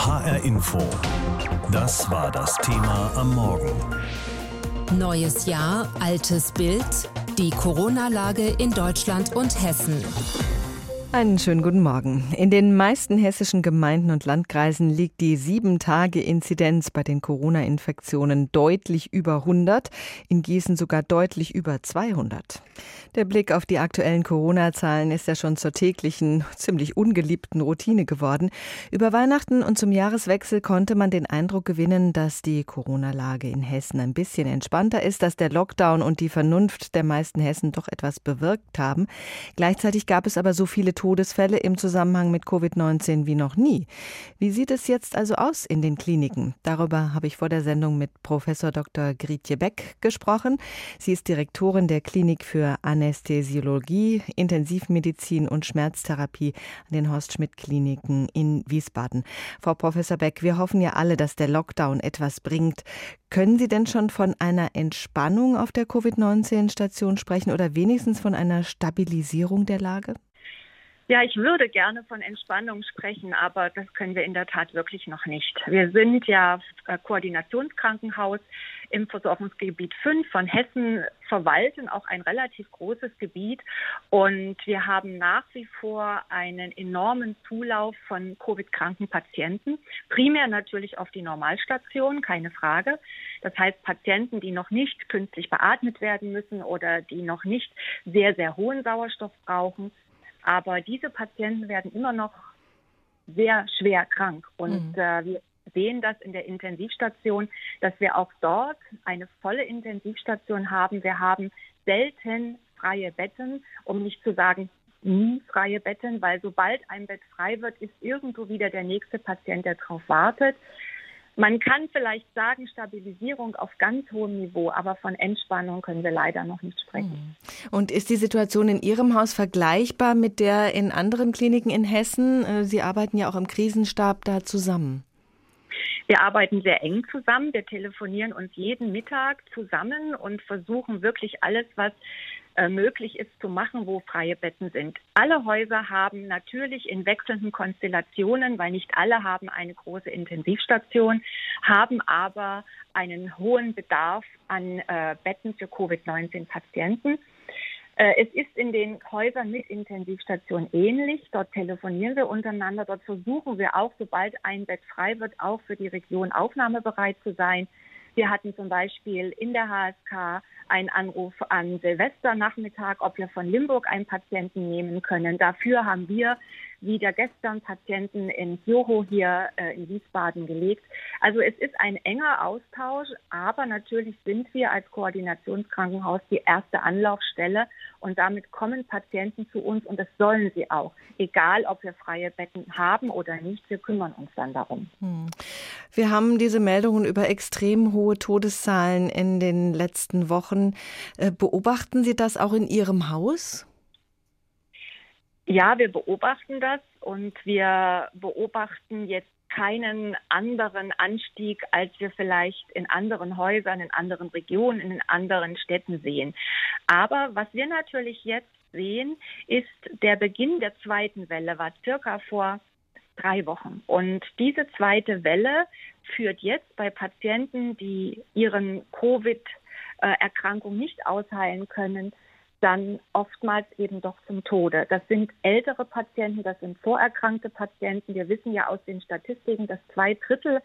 HR Info. Das war das Thema am Morgen. Neues Jahr, altes Bild. Die Corona-Lage in Deutschland und Hessen. Einen schönen guten Morgen. In den meisten hessischen Gemeinden und Landkreisen liegt die Sieben-Tage-Inzidenz bei den Corona-Infektionen deutlich über 100, in Gießen sogar deutlich über 200. Der Blick auf die aktuellen Corona-Zahlen ist ja schon zur täglichen, ziemlich ungeliebten Routine geworden. Über Weihnachten und zum Jahreswechsel konnte man den Eindruck gewinnen, dass die Corona-Lage in Hessen ein bisschen entspannter ist, dass der Lockdown und die Vernunft der meisten Hessen doch etwas bewirkt haben. Gleichzeitig gab es aber so viele Todesfälle im Zusammenhang mit Covid-19 wie noch nie. Wie sieht es jetzt also aus in den Kliniken? Darüber habe ich vor der Sendung mit Professor Dr. Grietje Beck gesprochen. Sie ist Direktorin der Klinik für Anästhesiologie, Intensivmedizin und Schmerztherapie an den Horst Schmidt Kliniken in Wiesbaden. Frau Professor Beck, wir hoffen ja alle, dass der Lockdown etwas bringt. Können Sie denn schon von einer Entspannung auf der Covid-19-Station sprechen oder wenigstens von einer Stabilisierung der Lage? Ja, ich würde gerne von Entspannung sprechen, aber das können wir in der Tat wirklich noch nicht. Wir sind ja äh, Koordinationskrankenhaus im Versorgungsgebiet 5 von Hessen, verwalten auch ein relativ großes Gebiet und wir haben nach wie vor einen enormen Zulauf von Covid-kranken Patienten, primär natürlich auf die Normalstation, keine Frage. Das heißt Patienten, die noch nicht künstlich beatmet werden müssen oder die noch nicht sehr, sehr hohen Sauerstoff brauchen aber diese Patienten werden immer noch sehr schwer krank. Und mhm. äh, wir sehen das in der Intensivstation, dass wir auch dort eine volle Intensivstation haben. Wir haben selten freie Betten, um nicht zu sagen nie freie Betten, weil sobald ein Bett frei wird, ist irgendwo wieder der nächste Patient, der darauf wartet. Man kann vielleicht sagen, Stabilisierung auf ganz hohem Niveau, aber von Entspannung können wir leider noch nicht sprechen. Mhm. Und ist die Situation in Ihrem Haus vergleichbar mit der in anderen Kliniken in Hessen? Äh, Sie arbeiten ja auch im Krisenstab da zusammen. Wir arbeiten sehr eng zusammen. Wir telefonieren uns jeden Mittag zusammen und versuchen wirklich alles, was äh, möglich ist zu machen, wo freie Betten sind. Alle Häuser haben natürlich in wechselnden Konstellationen, weil nicht alle haben eine große Intensivstation, haben aber einen hohen Bedarf an äh, Betten für Covid-19-Patienten. Äh, es ist in den Häusern mit Intensivstation ähnlich. Dort telefonieren wir untereinander. Dort versuchen wir auch, sobald ein Bett frei wird, auch für die Region aufnahmebereit zu sein. Wir hatten zum Beispiel in der HSK einen Anruf an Silvesternachmittag, ob wir von Limburg einen Patienten nehmen können. Dafür haben wir wieder gestern Patienten in Joho hier äh, in Wiesbaden gelegt. Also es ist ein enger Austausch, aber natürlich sind wir als Koordinationskrankenhaus die erste Anlaufstelle und damit kommen Patienten zu uns und das sollen sie auch. Egal, ob wir freie Betten haben oder nicht, wir kümmern uns dann darum. Hm. Wir haben diese Meldungen über extrem hohe Todeszahlen in den letzten Wochen. Äh, beobachten Sie das auch in Ihrem Haus? Ja, wir beobachten das und wir beobachten jetzt keinen anderen Anstieg, als wir vielleicht in anderen Häusern, in anderen Regionen, in anderen Städten sehen. Aber was wir natürlich jetzt sehen, ist der Beginn der zweiten Welle war circa vor drei Wochen. Und diese zweite Welle führt jetzt bei Patienten, die ihren Covid-Erkrankung nicht ausheilen können, dann oftmals eben doch zum Tode. Das sind ältere Patienten, das sind vorerkrankte Patienten. Wir wissen ja aus den Statistiken, dass zwei Drittel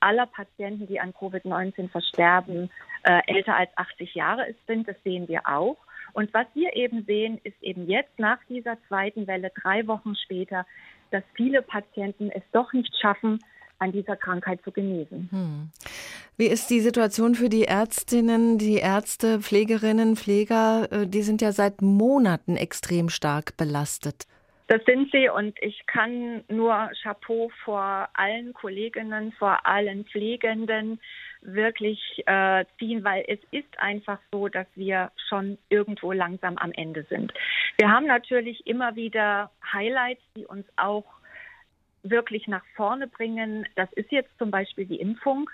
aller Patienten, die an Covid-19 versterben, äh, älter als 80 Jahre sind. Das sehen wir auch. Und was wir eben sehen, ist eben jetzt nach dieser zweiten Welle, drei Wochen später, dass viele Patienten es doch nicht schaffen, an dieser Krankheit zu genesen. Hm. Wie ist die Situation für die Ärztinnen, die Ärzte, Pflegerinnen, Pfleger? Äh, die sind ja seit Monaten extrem stark belastet. Das sind sie und ich kann nur Chapeau vor allen Kolleginnen, vor allen Pflegenden wirklich äh, ziehen, weil es ist einfach so, dass wir schon irgendwo langsam am Ende sind. Wir haben natürlich immer wieder Highlights, die uns auch wirklich nach vorne bringen. Das ist jetzt zum Beispiel die Impfung.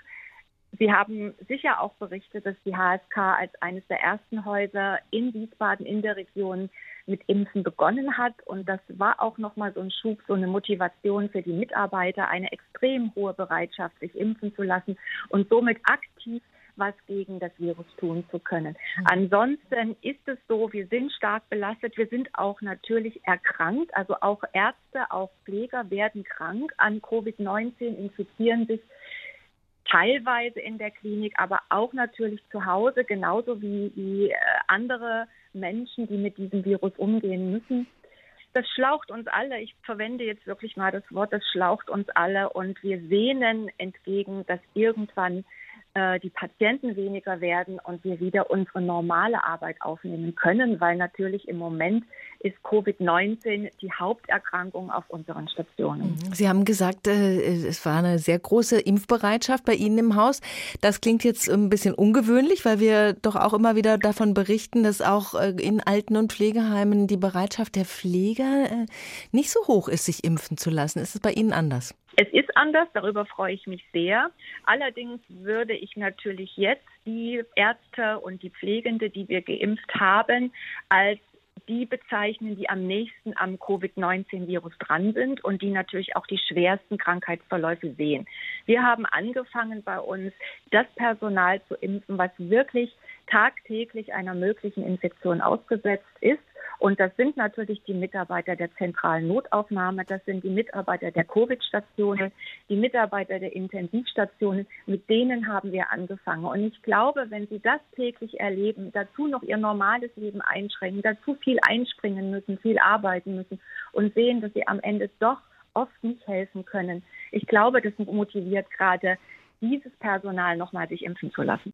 Sie haben sicher auch berichtet, dass die HSK als eines der ersten Häuser in Wiesbaden in der Region mit Impfen begonnen hat. Und das war auch nochmal so ein Schub, so eine Motivation für die Mitarbeiter, eine extrem hohe Bereitschaft, sich impfen zu lassen und somit aktiv was gegen das Virus tun zu können. Mhm. Ansonsten ist es so, wir sind stark belastet, wir sind auch natürlich erkrankt, also auch Ärzte, auch Pfleger werden krank an Covid-19, infizieren sich teilweise in der Klinik, aber auch natürlich zu Hause, genauso wie, wie äh, andere Menschen, die mit diesem Virus umgehen müssen. Das schlaucht uns alle. Ich verwende jetzt wirklich mal das Wort, das schlaucht uns alle und wir sehnen entgegen, dass irgendwann äh, die Patienten weniger werden und wir wieder unsere normale Arbeit aufnehmen können, weil natürlich im Moment ist Covid-19 die Haupterkrankung auf unseren Stationen. Mhm. Sie haben gesagt, äh, es war eine sehr große Impfbereitschaft bei Ihnen im Haus. Das klingt jetzt ein bisschen ungewöhnlich, weil wir doch auch immer wieder davon berichten, dass auch äh, in Alten- und Pflegeheimen die Bereitschaft der Pfleger nicht so hoch ist, sich impfen zu lassen. Ist es bei Ihnen anders? Es ist anders, darüber freue ich mich sehr. Allerdings würde ich natürlich jetzt die Ärzte und die Pflegende, die wir geimpft haben, als die bezeichnen, die am nächsten am Covid-19-Virus dran sind und die natürlich auch die schwersten Krankheitsverläufe sehen. Wir haben angefangen bei uns, das Personal zu impfen, was wirklich tagtäglich einer möglichen Infektion ausgesetzt ist. Und das sind natürlich die Mitarbeiter der zentralen Notaufnahme, das sind die Mitarbeiter der Covid-Stationen, die Mitarbeiter der Intensivstationen. Mit denen haben wir angefangen. Und ich glaube, wenn sie das täglich erleben, dazu noch ihr normales Leben einschränken, dazu viel einspringen müssen, viel arbeiten müssen und sehen, dass sie am Ende doch oft nicht helfen können. Ich glaube, das motiviert gerade dieses Personal nochmal sich impfen zu lassen.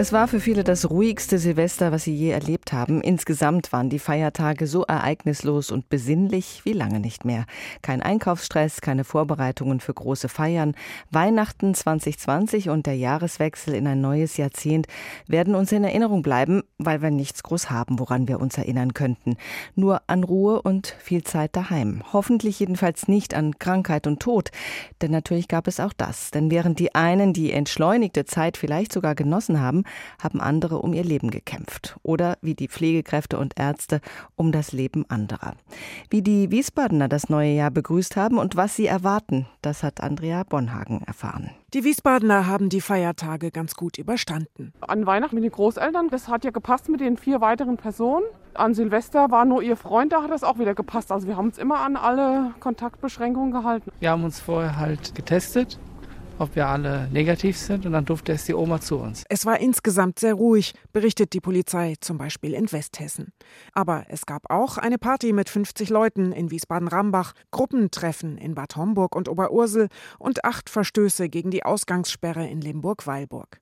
Es war für viele das ruhigste Silvester, was sie je erlebt haben. Insgesamt waren die Feiertage so ereignislos und besinnlich wie lange nicht mehr. Kein Einkaufsstress, keine Vorbereitungen für große Feiern. Weihnachten 2020 und der Jahreswechsel in ein neues Jahrzehnt werden uns in Erinnerung bleiben, weil wir nichts groß haben, woran wir uns erinnern könnten. Nur an Ruhe und viel Zeit daheim. Hoffentlich jedenfalls nicht an Krankheit und Tod. Denn natürlich gab es auch das. Denn während die einen die entschleunigte Zeit vielleicht sogar genossen haben, haben andere um ihr Leben gekämpft. Oder wie die Pflegekräfte und Ärzte um das Leben anderer. Wie die Wiesbadener das neue Jahr begrüßt haben und was sie erwarten, das hat Andrea Bonhagen erfahren. Die Wiesbadener haben die Feiertage ganz gut überstanden. An Weihnachten mit den Großeltern, das hat ja gepasst mit den vier weiteren Personen. An Silvester war nur ihr Freund, da hat das auch wieder gepasst. Also wir haben uns immer an alle Kontaktbeschränkungen gehalten. Wir haben uns vorher halt getestet ob wir alle negativ sind und dann durfte es die Oma zu uns. Es war insgesamt sehr ruhig, berichtet die Polizei zum Beispiel in Westhessen. Aber es gab auch eine Party mit 50 Leuten in Wiesbaden-Rambach, Gruppentreffen in Bad Homburg und Oberursel und acht Verstöße gegen die Ausgangssperre in Limburg-Weilburg.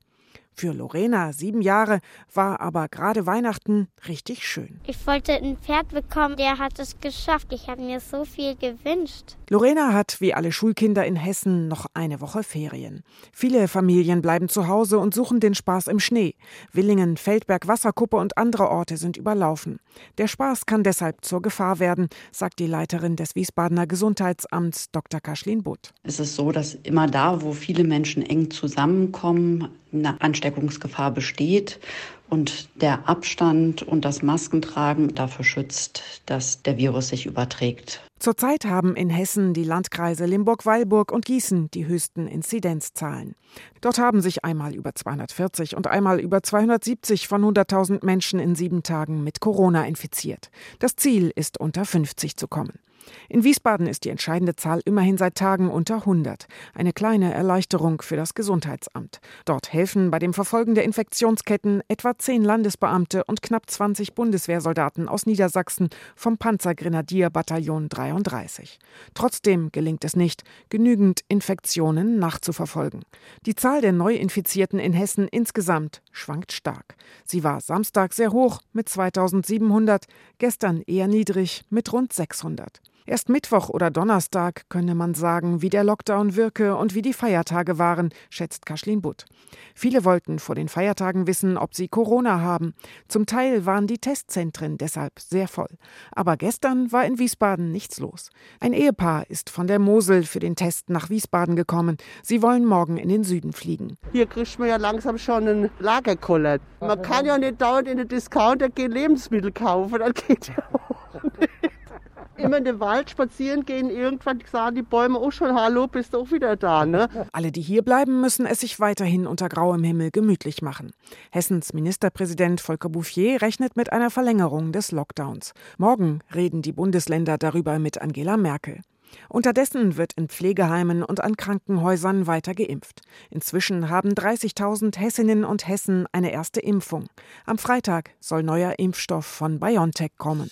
Für Lorena, sieben Jahre, war aber gerade Weihnachten richtig schön. Ich wollte ein Pferd bekommen, der hat es geschafft. Ich habe mir so viel gewünscht. Lorena hat, wie alle Schulkinder in Hessen, noch eine Woche Ferien. Viele Familien bleiben zu Hause und suchen den Spaß im Schnee. Willingen, Feldberg, Wasserkuppe und andere Orte sind überlaufen. Der Spaß kann deshalb zur Gefahr werden, sagt die Leiterin des Wiesbadener Gesundheitsamts, Dr. Kaschlin Butt. Es ist so, dass immer da, wo viele Menschen eng zusammenkommen, eine Ansteckungsgefahr besteht und der Abstand und das Maskentragen dafür schützt, dass der Virus sich überträgt. Zurzeit haben in Hessen die Landkreise Limburg-Weilburg und Gießen die höchsten Inzidenzzahlen. Dort haben sich einmal über 240 und einmal über 270 von 100.000 Menschen in sieben Tagen mit Corona infiziert. Das Ziel ist unter 50 zu kommen. In Wiesbaden ist die entscheidende Zahl immerhin seit Tagen unter 100. Eine kleine Erleichterung für das Gesundheitsamt. Dort helfen bei dem Verfolgen der Infektionsketten etwa zehn Landesbeamte und knapp 20 Bundeswehrsoldaten aus Niedersachsen vom Panzergrenadierbataillon 33. Trotzdem gelingt es nicht, genügend Infektionen nachzuverfolgen. Die Zahl der Neuinfizierten in Hessen insgesamt schwankt stark. Sie war Samstag sehr hoch mit 2700, gestern eher niedrig mit rund 600. Erst Mittwoch oder Donnerstag könne man sagen, wie der Lockdown wirke und wie die Feiertage waren, schätzt Kaschlin Butt. Viele wollten vor den Feiertagen wissen, ob sie Corona haben. Zum Teil waren die Testzentren deshalb sehr voll. Aber gestern war in Wiesbaden nichts los. Ein Ehepaar ist von der Mosel für den Test nach Wiesbaden gekommen. Sie wollen morgen in den Süden fliegen. Hier kriegt man ja langsam schon einen Lagerkoller. Man kann ja nicht dauernd in den Discounter gehen Lebensmittel kaufen. Das geht ja auch nicht immer in den Wald spazieren gehen, irgendwann sagen die Bäume auch schon, hallo, bist du auch wieder da, ne? Alle, die hier bleiben, müssen es sich weiterhin unter grauem Himmel gemütlich machen. Hessens Ministerpräsident Volker Bouffier rechnet mit einer Verlängerung des Lockdowns. Morgen reden die Bundesländer darüber mit Angela Merkel. Unterdessen wird in Pflegeheimen und an Krankenhäusern weiter geimpft. Inzwischen haben 30.000 Hessinnen und Hessen eine erste Impfung. Am Freitag soll neuer Impfstoff von BioNTech kommen.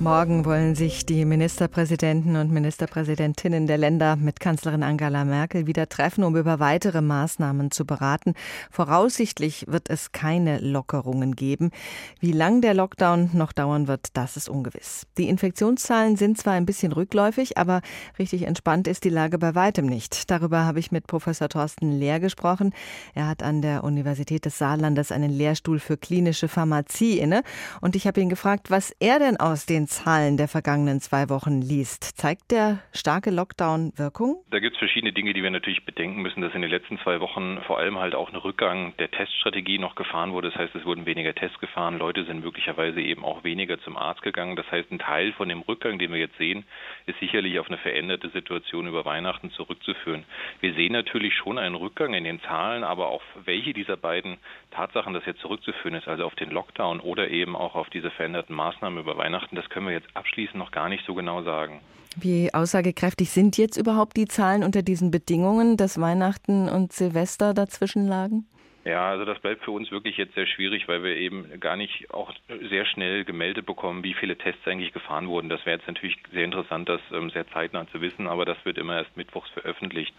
Morgen wollen sich die Ministerpräsidenten und Ministerpräsidentinnen der Länder mit Kanzlerin Angela Merkel wieder treffen, um über weitere Maßnahmen zu beraten. Voraussichtlich wird es keine Lockerungen geben. Wie lang der Lockdown noch dauern wird, das ist ungewiss. Die Infektionszahlen sind zwar ein bisschen rückläufig, aber richtig entspannt ist die Lage bei weitem nicht. Darüber habe ich mit Professor Thorsten Lehr gesprochen. Er hat an der Universität des Saarlandes einen Lehrstuhl für klinische Pharmazie inne und ich habe ihn gefragt, was er denn aus den Zahlen der vergangenen zwei Wochen liest, zeigt der starke Lockdown Wirkung? Da gibt es verschiedene Dinge, die wir natürlich bedenken müssen, dass in den letzten zwei Wochen vor allem halt auch ein Rückgang der Teststrategie noch gefahren wurde. Das heißt, es wurden weniger Tests gefahren, Leute sind möglicherweise eben auch weniger zum Arzt gegangen. Das heißt, ein Teil von dem Rückgang, den wir jetzt sehen, ist sicherlich auf eine veränderte Situation über Weihnachten zurückzuführen. Wir sehen natürlich schon einen Rückgang in den Zahlen, aber auf welche dieser beiden Tatsachen das jetzt zurückzuführen ist, also auf den Lockdown oder eben auch auf diese veränderten Maßnahmen über Weihnachten, das können wir jetzt abschließend noch gar nicht so genau sagen. Wie aussagekräftig sind jetzt überhaupt die Zahlen unter diesen Bedingungen, dass Weihnachten und Silvester dazwischen lagen? Ja, also das bleibt für uns wirklich jetzt sehr schwierig, weil wir eben gar nicht auch sehr schnell gemeldet bekommen, wie viele Tests eigentlich gefahren wurden. Das wäre jetzt natürlich sehr interessant, das ähm, sehr zeitnah zu wissen, aber das wird immer erst mittwochs veröffentlicht.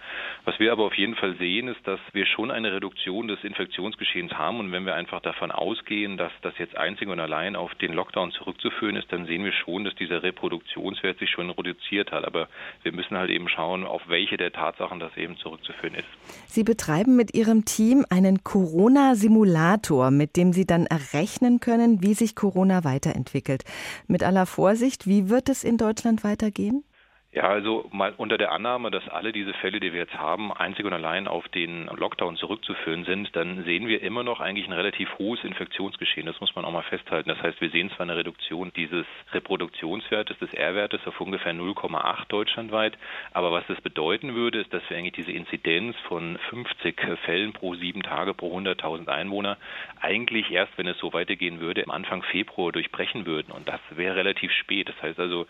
Was wir aber auf jeden Fall sehen, ist, dass wir schon eine Reduktion des Infektionsgeschehens haben und wenn wir einfach davon ausgehen, dass das jetzt einzig und allein auf den Lockdown zurückzuführen ist, dann sehen wir schon, dass dieser Reproduktionswert sich schon reduziert hat. Aber wir müssen halt eben schauen, auf welche der Tatsachen das eben zurückzuführen ist. Sie betreiben mit Ihrem Team einen Corona-Simulator, mit dem Sie dann errechnen können, wie sich Corona weiterentwickelt. Mit aller Vorsicht, wie wird es in Deutschland weitergehen? Ja, also mal unter der Annahme, dass alle diese Fälle, die wir jetzt haben, einzig und allein auf den Lockdown zurückzuführen sind, dann sehen wir immer noch eigentlich ein relativ hohes Infektionsgeschehen. Das muss man auch mal festhalten. Das heißt, wir sehen zwar eine Reduktion dieses Reproduktionswertes, des R-Wertes auf ungefähr 0,8 deutschlandweit, aber was das bedeuten würde, ist, dass wir eigentlich diese Inzidenz von 50 Fällen pro sieben Tage pro 100.000 Einwohner eigentlich erst, wenn es so weitergehen würde, am Anfang Februar durchbrechen würden. Und das wäre relativ spät. Das heißt also,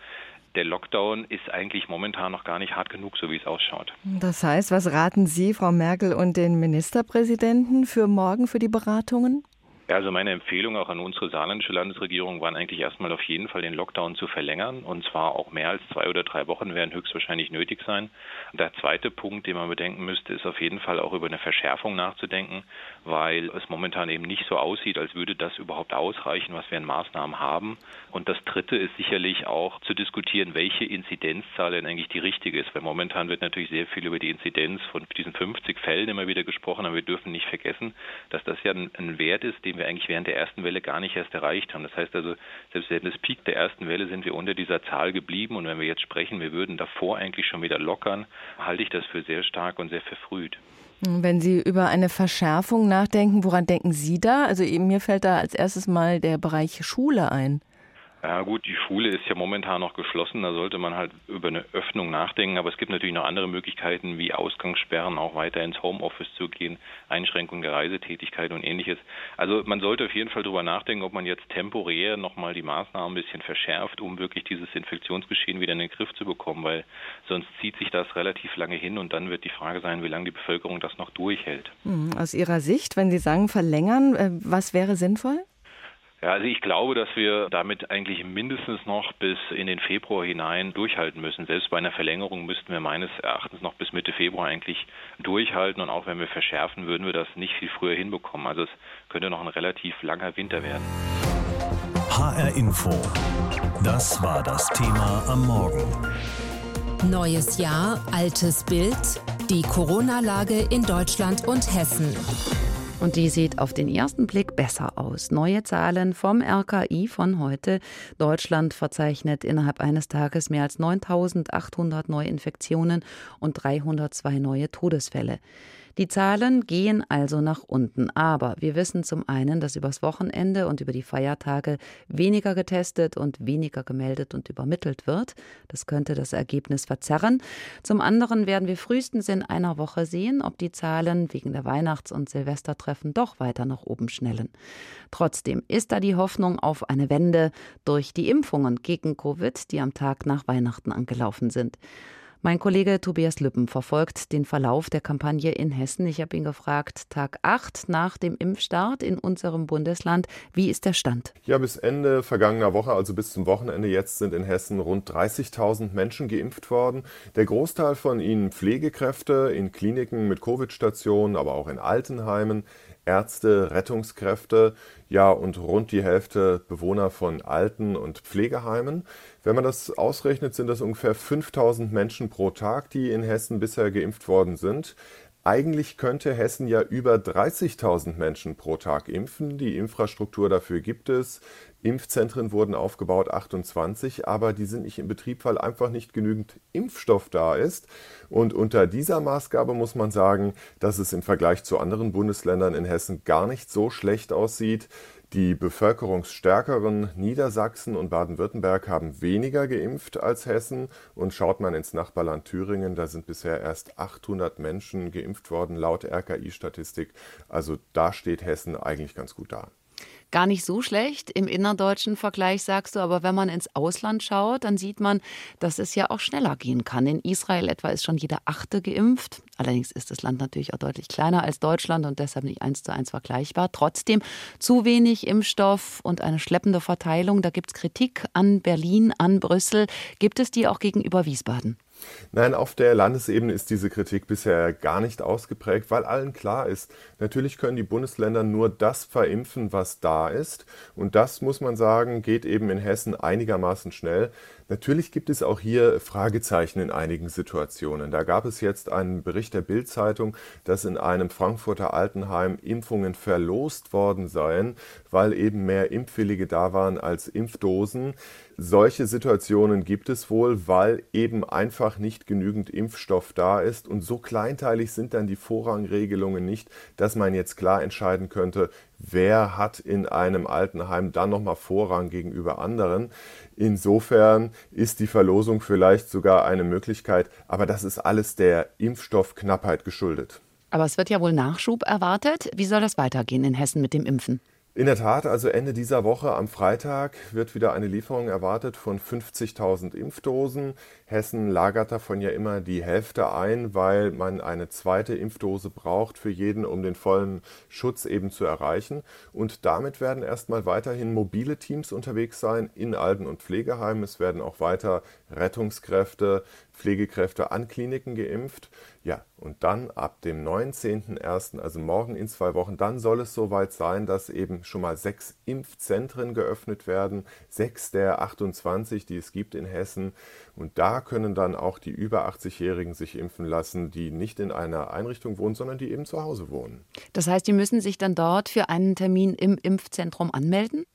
der Lockdown ist eigentlich momentan noch gar nicht hart genug, so wie es ausschaut. Das heißt, was raten Sie, Frau Merkel und den Ministerpräsidenten für morgen für die Beratungen? Ja, also meine Empfehlung auch an unsere saarländische Landesregierung waren eigentlich erstmal auf jeden Fall den Lockdown zu verlängern und zwar auch mehr als zwei oder drei Wochen werden höchstwahrscheinlich nötig sein. Der zweite Punkt, den man bedenken müsste, ist auf jeden Fall auch über eine Verschärfung nachzudenken, weil es momentan eben nicht so aussieht, als würde das überhaupt ausreichen, was wir in Maßnahmen haben. Und das dritte ist sicherlich auch zu diskutieren, welche Inzidenzzahl denn eigentlich die richtige ist, weil momentan wird natürlich sehr viel über die Inzidenz von diesen 50 Fällen immer wieder gesprochen, aber wir dürfen nicht vergessen, dass das ja ein Wert ist, den wir eigentlich während der ersten Welle gar nicht erst erreicht haben. Das heißt also, selbst während des Peak der ersten Welle sind wir unter dieser Zahl geblieben und wenn wir jetzt sprechen, wir würden davor eigentlich schon wieder lockern, halte ich das für sehr stark und sehr verfrüht. Wenn Sie über eine Verschärfung nachdenken, woran denken Sie da? Also mir fällt da als erstes mal der Bereich Schule ein. Ja gut, die Schule ist ja momentan noch geschlossen, da sollte man halt über eine Öffnung nachdenken, aber es gibt natürlich noch andere Möglichkeiten wie Ausgangssperren, auch weiter ins Homeoffice zu gehen, Einschränkung der Reisetätigkeit und ähnliches. Also man sollte auf jeden Fall darüber nachdenken, ob man jetzt temporär nochmal die Maßnahmen ein bisschen verschärft, um wirklich dieses Infektionsgeschehen wieder in den Griff zu bekommen, weil sonst zieht sich das relativ lange hin und dann wird die Frage sein, wie lange die Bevölkerung das noch durchhält. Hm, aus Ihrer Sicht, wenn Sie sagen verlängern, äh, was wäre sinnvoll? Ja, also ich glaube, dass wir damit eigentlich mindestens noch bis in den Februar hinein durchhalten müssen. Selbst bei einer Verlängerung müssten wir meines Erachtens noch bis Mitte Februar eigentlich durchhalten. Und auch wenn wir verschärfen, würden wir das nicht viel früher hinbekommen. Also es könnte noch ein relativ langer Winter werden. HR Info. Das war das Thema am Morgen. Neues Jahr, altes Bild. Die Corona-Lage in Deutschland und Hessen. Und die sieht auf den ersten Blick besser aus. Neue Zahlen vom RKI von heute. Deutschland verzeichnet innerhalb eines Tages mehr als 9800 Neuinfektionen und 302 neue Todesfälle. Die Zahlen gehen also nach unten. Aber wir wissen zum einen, dass übers Wochenende und über die Feiertage weniger getestet und weniger gemeldet und übermittelt wird. Das könnte das Ergebnis verzerren. Zum anderen werden wir frühestens in einer Woche sehen, ob die Zahlen wegen der Weihnachts- und Silvestertreffen doch weiter nach oben schnellen. Trotzdem ist da die Hoffnung auf eine Wende durch die Impfungen gegen Covid, die am Tag nach Weihnachten angelaufen sind. Mein Kollege Tobias Lüppen verfolgt den Verlauf der Kampagne in Hessen. Ich habe ihn gefragt, Tag 8 nach dem Impfstart in unserem Bundesland, wie ist der Stand? Ja, bis Ende vergangener Woche, also bis zum Wochenende jetzt, sind in Hessen rund 30.000 Menschen geimpft worden. Der Großteil von ihnen Pflegekräfte in Kliniken mit Covid-Stationen, aber auch in Altenheimen. Ärzte, Rettungskräfte, ja und rund die Hälfte Bewohner von Alten- und Pflegeheimen. Wenn man das ausrechnet, sind das ungefähr 5000 Menschen pro Tag, die in Hessen bisher geimpft worden sind. Eigentlich könnte Hessen ja über 30.000 Menschen pro Tag impfen. Die Infrastruktur dafür gibt es. Impfzentren wurden aufgebaut, 28, aber die sind nicht in Betrieb, weil einfach nicht genügend Impfstoff da ist. Und unter dieser Maßgabe muss man sagen, dass es im Vergleich zu anderen Bundesländern in Hessen gar nicht so schlecht aussieht. Die bevölkerungsstärkeren Niedersachsen und Baden-Württemberg haben weniger geimpft als Hessen. Und schaut man ins Nachbarland Thüringen, da sind bisher erst 800 Menschen geimpft worden, laut RKI-Statistik. Also da steht Hessen eigentlich ganz gut da gar nicht so schlecht im innerdeutschen Vergleich, sagst du. Aber wenn man ins Ausland schaut, dann sieht man, dass es ja auch schneller gehen kann. In Israel etwa ist schon jeder Achte geimpft. Allerdings ist das Land natürlich auch deutlich kleiner als Deutschland und deshalb nicht eins zu eins vergleichbar. Trotzdem zu wenig Impfstoff und eine schleppende Verteilung. Da gibt es Kritik an Berlin, an Brüssel. Gibt es die auch gegenüber Wiesbaden? Nein, auf der Landesebene ist diese Kritik bisher gar nicht ausgeprägt, weil allen klar ist, natürlich können die Bundesländer nur das verimpfen, was da ist. Und das, muss man sagen, geht eben in Hessen einigermaßen schnell. Natürlich gibt es auch hier Fragezeichen in einigen Situationen. Da gab es jetzt einen Bericht der Bild-Zeitung, dass in einem Frankfurter Altenheim Impfungen verlost worden seien, weil eben mehr Impfwillige da waren als Impfdosen. Solche Situationen gibt es wohl, weil eben einfach nicht genügend Impfstoff da ist. Und so kleinteilig sind dann die Vorrangregelungen nicht, dass man jetzt klar entscheiden könnte, wer hat in einem Altenheim dann nochmal Vorrang gegenüber anderen. Insofern ist die Verlosung vielleicht sogar eine Möglichkeit, aber das ist alles der Impfstoffknappheit geschuldet. Aber es wird ja wohl Nachschub erwartet. Wie soll das weitergehen in Hessen mit dem Impfen? In der Tat, also Ende dieser Woche am Freitag wird wieder eine Lieferung erwartet von 50.000 Impfdosen. Hessen lagert davon ja immer die Hälfte ein, weil man eine zweite Impfdose braucht für jeden, um den vollen Schutz eben zu erreichen. Und damit werden erstmal weiterhin mobile Teams unterwegs sein in Alten- und Pflegeheimen. Es werden auch weiter Rettungskräfte, Pflegekräfte an Kliniken geimpft. Ja, und dann ab dem 19.01., also morgen in zwei Wochen, dann soll es soweit sein, dass eben schon mal sechs Impfzentren geöffnet werden, sechs der 28, die es gibt in Hessen. Und da können dann auch die über 80-Jährigen sich impfen lassen, die nicht in einer Einrichtung wohnen, sondern die eben zu Hause wohnen. Das heißt, die müssen sich dann dort für einen Termin im Impfzentrum anmelden?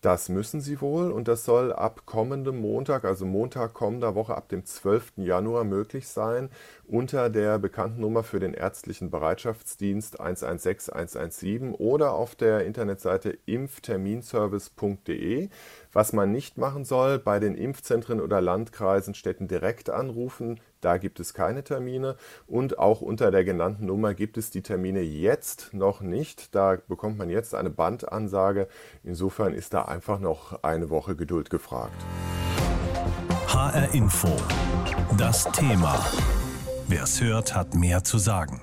Das müssen sie wohl und das soll ab kommendem Montag, also Montag kommender Woche ab dem 12. Januar möglich sein, unter der bekannten Nummer für den ärztlichen Bereitschaftsdienst 116 117 oder auf der Internetseite impfterminservice.de. Was man nicht machen soll, bei den Impfzentren oder Landkreisen Städten direkt anrufen, da gibt es keine Termine und auch unter der genannten Nummer gibt es die Termine jetzt noch nicht. Da bekommt man jetzt eine Bandansage. Insofern ist da einfach noch eine Woche Geduld gefragt. HR Info. Das Thema. Wer es hört, hat mehr zu sagen.